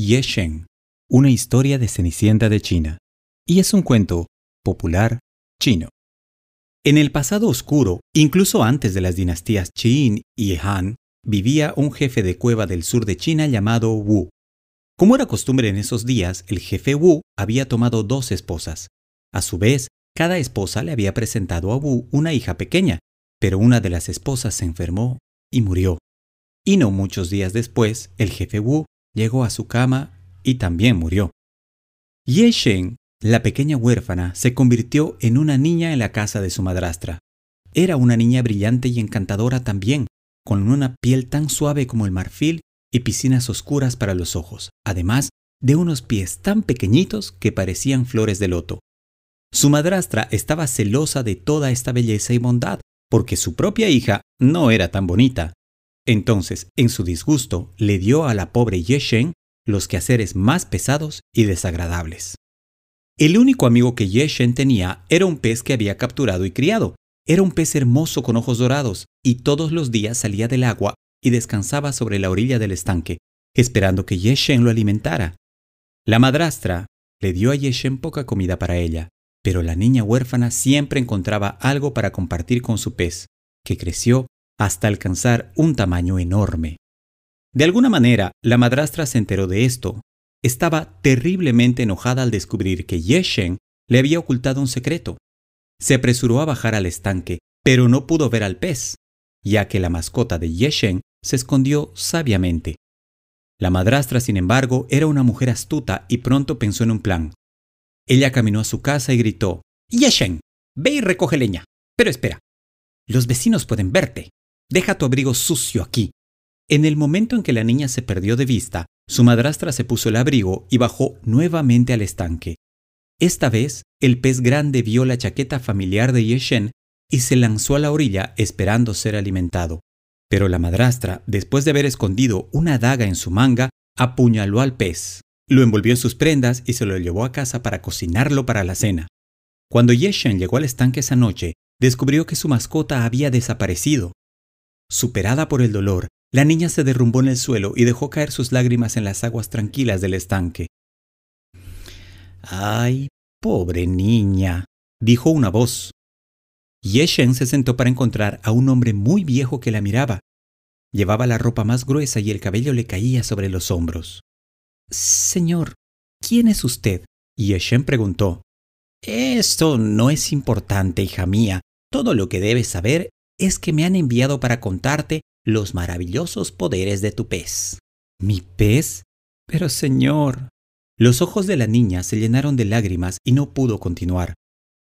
Ye Shen, una historia de Cenicienta de China, y es un cuento popular chino. En el pasado oscuro, incluso antes de las dinastías Qin y Han, vivía un jefe de cueva del sur de China llamado Wu. Como era costumbre en esos días, el jefe Wu había tomado dos esposas. A su vez, cada esposa le había presentado a Wu una hija pequeña, pero una de las esposas se enfermó y murió. Y no muchos días después, el jefe Wu llegó a su cama y también murió. Ye Shen, la pequeña huérfana, se convirtió en una niña en la casa de su madrastra. Era una niña brillante y encantadora también, con una piel tan suave como el marfil y piscinas oscuras para los ojos, además de unos pies tan pequeñitos que parecían flores de loto. Su madrastra estaba celosa de toda esta belleza y bondad, porque su propia hija no era tan bonita. Entonces, en su disgusto, le dio a la pobre Yeshen los quehaceres más pesados y desagradables. El único amigo que Yeshen tenía era un pez que había capturado y criado. Era un pez hermoso con ojos dorados, y todos los días salía del agua y descansaba sobre la orilla del estanque, esperando que Yeshen lo alimentara. La madrastra le dio a Yeshen poca comida para ella, pero la niña huérfana siempre encontraba algo para compartir con su pez, que creció hasta alcanzar un tamaño enorme. De alguna manera, la madrastra se enteró de esto. Estaba terriblemente enojada al descubrir que Yeshen le había ocultado un secreto. Se apresuró a bajar al estanque, pero no pudo ver al pez, ya que la mascota de Yeshen se escondió sabiamente. La madrastra, sin embargo, era una mujer astuta y pronto pensó en un plan. Ella caminó a su casa y gritó, Yeshen, ve y recoge leña. Pero espera, los vecinos pueden verte. Deja tu abrigo sucio aquí. En el momento en que la niña se perdió de vista, su madrastra se puso el abrigo y bajó nuevamente al estanque. Esta vez, el pez grande vio la chaqueta familiar de Yeshen y se lanzó a la orilla esperando ser alimentado. Pero la madrastra, después de haber escondido una daga en su manga, apuñaló al pez. Lo envolvió en sus prendas y se lo llevó a casa para cocinarlo para la cena. Cuando Yeshen llegó al estanque esa noche, descubrió que su mascota había desaparecido. Superada por el dolor, la niña se derrumbó en el suelo y dejó caer sus lágrimas en las aguas tranquilas del estanque. ¡Ay, pobre niña! dijo una voz. Yeshen se sentó para encontrar a un hombre muy viejo que la miraba. Llevaba la ropa más gruesa y el cabello le caía sobre los hombros. Señor, ¿quién es usted? Yeshen preguntó. Esto no es importante, hija mía. Todo lo que debes saber es que me han enviado para contarte los maravillosos poderes de tu pez. ¿Mi pez? Pero, señor. Los ojos de la niña se llenaron de lágrimas y no pudo continuar.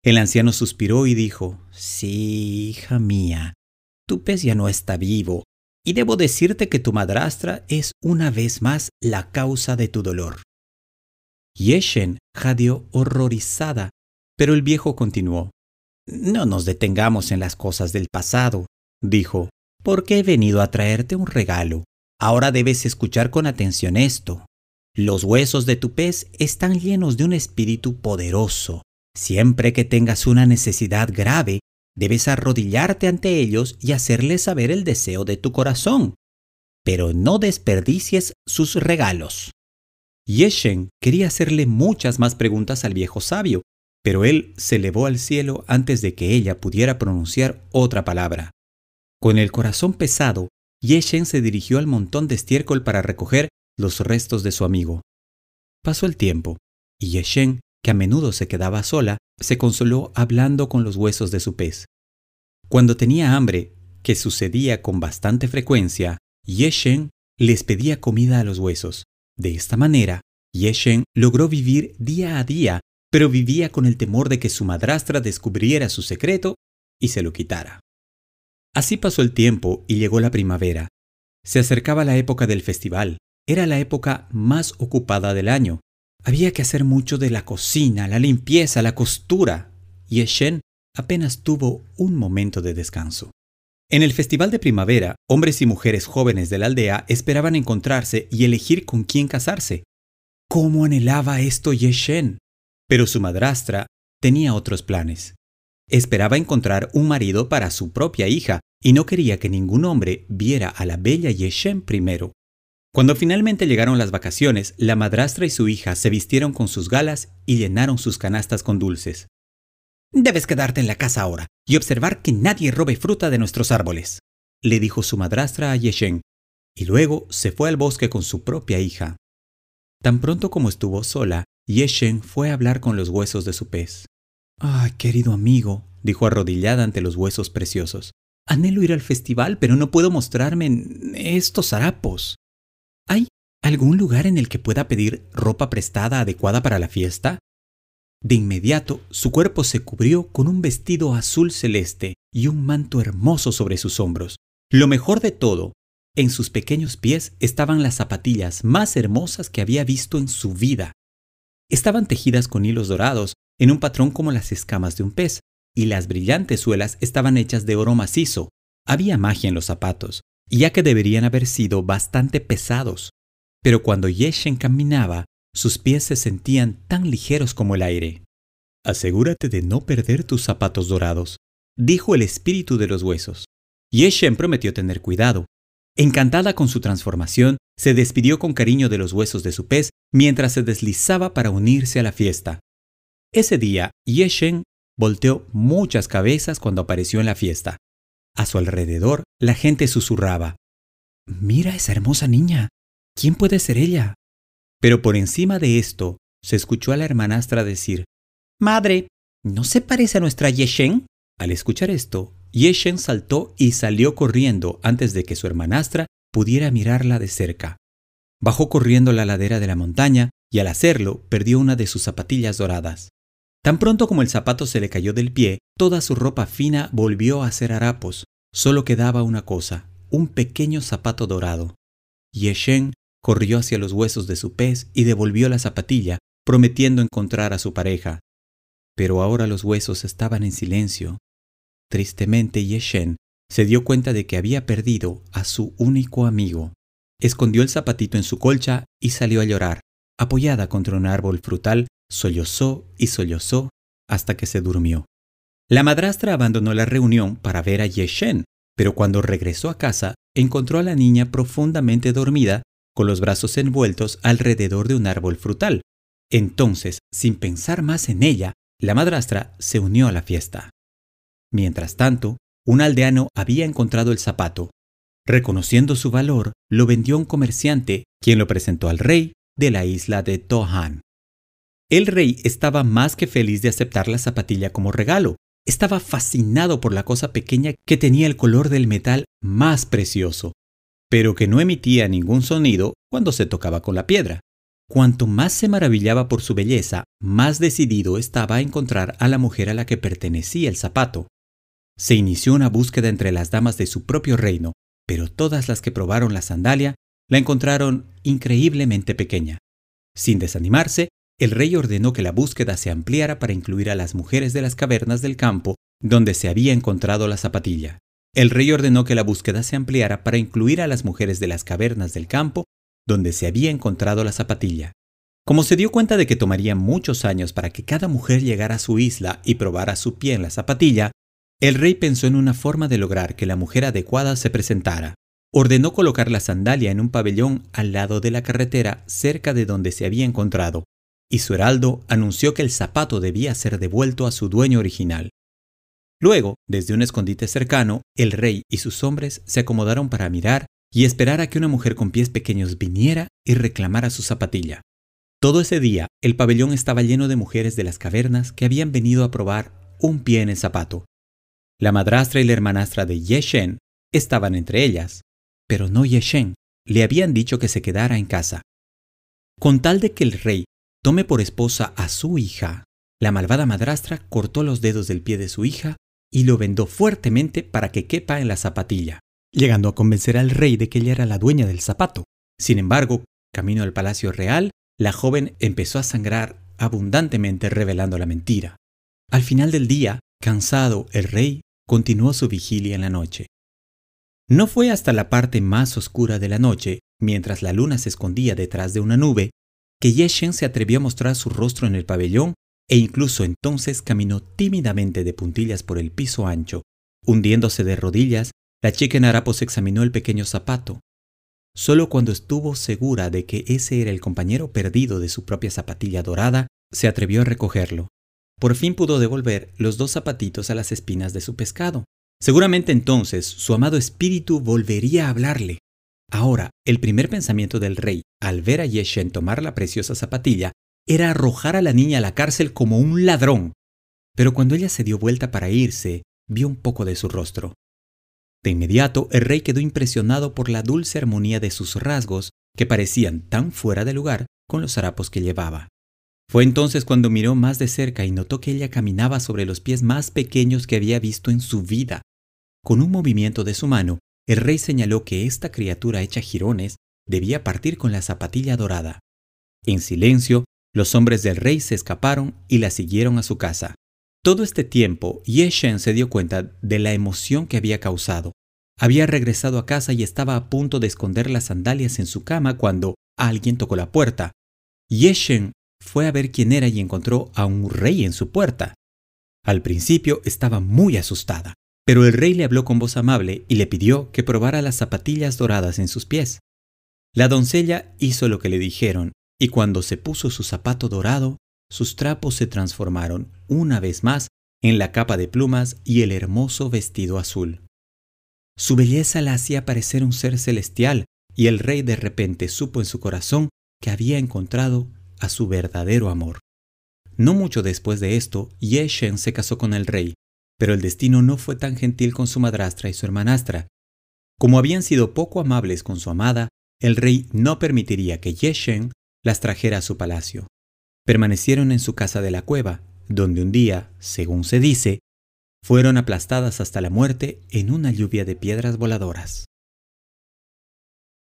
El anciano suspiró y dijo, Sí, hija mía, tu pez ya no está vivo, y debo decirte que tu madrastra es una vez más la causa de tu dolor. Yeshen jadeó horrorizada, pero el viejo continuó. No nos detengamos en las cosas del pasado, dijo, porque he venido a traerte un regalo. Ahora debes escuchar con atención esto. Los huesos de tu pez están llenos de un espíritu poderoso. Siempre que tengas una necesidad grave, Debes arrodillarte ante ellos y hacerles saber el deseo de tu corazón, pero no desperdicies sus regalos. Yeshen quería hacerle muchas más preguntas al viejo sabio, pero él se elevó al cielo antes de que ella pudiera pronunciar otra palabra. Con el corazón pesado, Yeshen se dirigió al montón de estiércol para recoger los restos de su amigo. Pasó el tiempo, y Yeshen, que a menudo se quedaba sola, se consoló hablando con los huesos de su pez. Cuando tenía hambre, que sucedía con bastante frecuencia, Yeshen les pedía comida a los huesos. De esta manera, Yeshen logró vivir día a día, pero vivía con el temor de que su madrastra descubriera su secreto y se lo quitara. Así pasó el tiempo y llegó la primavera. Se acercaba la época del festival. Era la época más ocupada del año, había que hacer mucho de la cocina, la limpieza, la costura, y Eshen apenas tuvo un momento de descanso. En el festival de primavera, hombres y mujeres jóvenes de la aldea esperaban encontrarse y elegir con quién casarse. ¿Cómo anhelaba esto Yeshen? Pero su madrastra tenía otros planes. Esperaba encontrar un marido para su propia hija y no quería que ningún hombre viera a la bella Yeshen primero. Cuando finalmente llegaron las vacaciones, la madrastra y su hija se vistieron con sus galas y llenaron sus canastas con dulces. Debes quedarte en la casa ahora y observar que nadie robe fruta de nuestros árboles, le dijo su madrastra a Yeshen, y luego se fue al bosque con su propia hija. Tan pronto como estuvo sola, Yeshen fue a hablar con los huesos de su pez. Ah, querido amigo, dijo arrodillada ante los huesos preciosos. Anhelo ir al festival, pero no puedo mostrarme en estos harapos. ¿Hay algún lugar en el que pueda pedir ropa prestada adecuada para la fiesta? De inmediato, su cuerpo se cubrió con un vestido azul celeste y un manto hermoso sobre sus hombros. Lo mejor de todo, en sus pequeños pies estaban las zapatillas más hermosas que había visto en su vida. Estaban tejidas con hilos dorados, en un patrón como las escamas de un pez, y las brillantes suelas estaban hechas de oro macizo. Había magia en los zapatos, ya que deberían haber sido bastante pesados. Pero cuando Yeshen caminaba, sus pies se sentían tan ligeros como el aire. Asegúrate de no perder tus zapatos dorados, dijo el espíritu de los huesos. Yeshen prometió tener cuidado. Encantada con su transformación, se despidió con cariño de los huesos de su pez mientras se deslizaba para unirse a la fiesta. Ese día, Yeshen volteó muchas cabezas cuando apareció en la fiesta. A su alrededor, la gente susurraba. Mira esa hermosa niña. ¿Quién puede ser ella? Pero por encima de esto, se escuchó a la hermanastra decir, Madre, ¿no se parece a nuestra Yeshen? Al escuchar esto, Yeshen saltó y salió corriendo antes de que su hermanastra pudiera mirarla de cerca. Bajó corriendo la ladera de la montaña y al hacerlo perdió una de sus zapatillas doradas. Tan pronto como el zapato se le cayó del pie, toda su ropa fina volvió a ser harapos. Solo quedaba una cosa, un pequeño zapato dorado. Yeshen corrió hacia los huesos de su pez y devolvió la zapatilla, prometiendo encontrar a su pareja. Pero ahora los huesos estaban en silencio. Tristemente Yeshen se dio cuenta de que había perdido a su único amigo. Escondió el zapatito en su colcha y salió a llorar, apoyada contra un árbol frutal sollozó y sollozó hasta que se durmió. La madrastra abandonó la reunión para ver a Yeshen, pero cuando regresó a casa encontró a la niña profundamente dormida con los brazos envueltos alrededor de un árbol frutal. Entonces, sin pensar más en ella, la madrastra se unió a la fiesta. Mientras tanto, un aldeano había encontrado el zapato. Reconociendo su valor, lo vendió a un comerciante, quien lo presentó al rey de la isla de Tohan. El rey estaba más que feliz de aceptar la zapatilla como regalo. Estaba fascinado por la cosa pequeña que tenía el color del metal más precioso, pero que no emitía ningún sonido cuando se tocaba con la piedra. Cuanto más se maravillaba por su belleza, más decidido estaba a encontrar a la mujer a la que pertenecía el zapato. Se inició una búsqueda entre las damas de su propio reino, pero todas las que probaron la sandalia la encontraron increíblemente pequeña. Sin desanimarse, el rey ordenó que la búsqueda se ampliara para incluir a las mujeres de las cavernas del campo donde se había encontrado la zapatilla. El rey ordenó que la búsqueda se ampliara para incluir a las mujeres de las cavernas del campo donde se había encontrado la zapatilla. Como se dio cuenta de que tomaría muchos años para que cada mujer llegara a su isla y probara su pie en la zapatilla, el rey pensó en una forma de lograr que la mujer adecuada se presentara. Ordenó colocar la sandalia en un pabellón al lado de la carretera cerca de donde se había encontrado, y su heraldo anunció que el zapato debía ser devuelto a su dueño original. Luego, desde un escondite cercano, el rey y sus hombres se acomodaron para mirar y esperar a que una mujer con pies pequeños viniera y reclamara su zapatilla. Todo ese día, el pabellón estaba lleno de mujeres de las cavernas que habían venido a probar un pie en el zapato. La madrastra y la hermanastra de Yeshen estaban entre ellas, pero no Yeshen. Le habían dicho que se quedara en casa. Con tal de que el rey tome por esposa a su hija. La malvada madrastra cortó los dedos del pie de su hija y lo vendó fuertemente para que quepa en la zapatilla, llegando a convencer al rey de que ella era la dueña del zapato. Sin embargo, camino al palacio real, la joven empezó a sangrar abundantemente revelando la mentira. Al final del día, cansado, el rey continuó su vigilia en la noche. No fue hasta la parte más oscura de la noche, mientras la luna se escondía detrás de una nube, que Yeshen se atrevió a mostrar su rostro en el pabellón e incluso entonces caminó tímidamente de puntillas por el piso ancho. Hundiéndose de rodillas, la chica en harapos examinó el pequeño zapato. Solo cuando estuvo segura de que ese era el compañero perdido de su propia zapatilla dorada, se atrevió a recogerlo. Por fin pudo devolver los dos zapatitos a las espinas de su pescado. Seguramente entonces su amado espíritu volvería a hablarle. Ahora, el primer pensamiento del rey, al ver a Yeshen tomar la preciosa zapatilla, era arrojar a la niña a la cárcel como un ladrón. Pero cuando ella se dio vuelta para irse, vio un poco de su rostro. De inmediato, el rey quedó impresionado por la dulce armonía de sus rasgos, que parecían tan fuera de lugar con los harapos que llevaba. Fue entonces cuando miró más de cerca y notó que ella caminaba sobre los pies más pequeños que había visto en su vida. Con un movimiento de su mano, el rey señaló que esta criatura hecha jirones debía partir con la zapatilla dorada. En silencio, los hombres del rey se escaparon y la siguieron a su casa. Todo este tiempo, Yeshen se dio cuenta de la emoción que había causado. Había regresado a casa y estaba a punto de esconder las sandalias en su cama cuando alguien tocó la puerta. Yeshen fue a ver quién era y encontró a un rey en su puerta. Al principio estaba muy asustada, pero el rey le habló con voz amable y le pidió que probara las zapatillas doradas en sus pies. La doncella hizo lo que le dijeron, y cuando se puso su zapato dorado, sus trapos se transformaron una vez más en la capa de plumas y el hermoso vestido azul. Su belleza la hacía parecer un ser celestial, y el rey de repente supo en su corazón que había encontrado a su verdadero amor. No mucho después de esto, Yeshen se casó con el rey, pero el destino no fue tan gentil con su madrastra y su hermanastra. Como habían sido poco amables con su amada, el rey no permitiría que Yeshen las trajera a su palacio permanecieron en su casa de la cueva, donde un día, según se dice, fueron aplastadas hasta la muerte en una lluvia de piedras voladoras.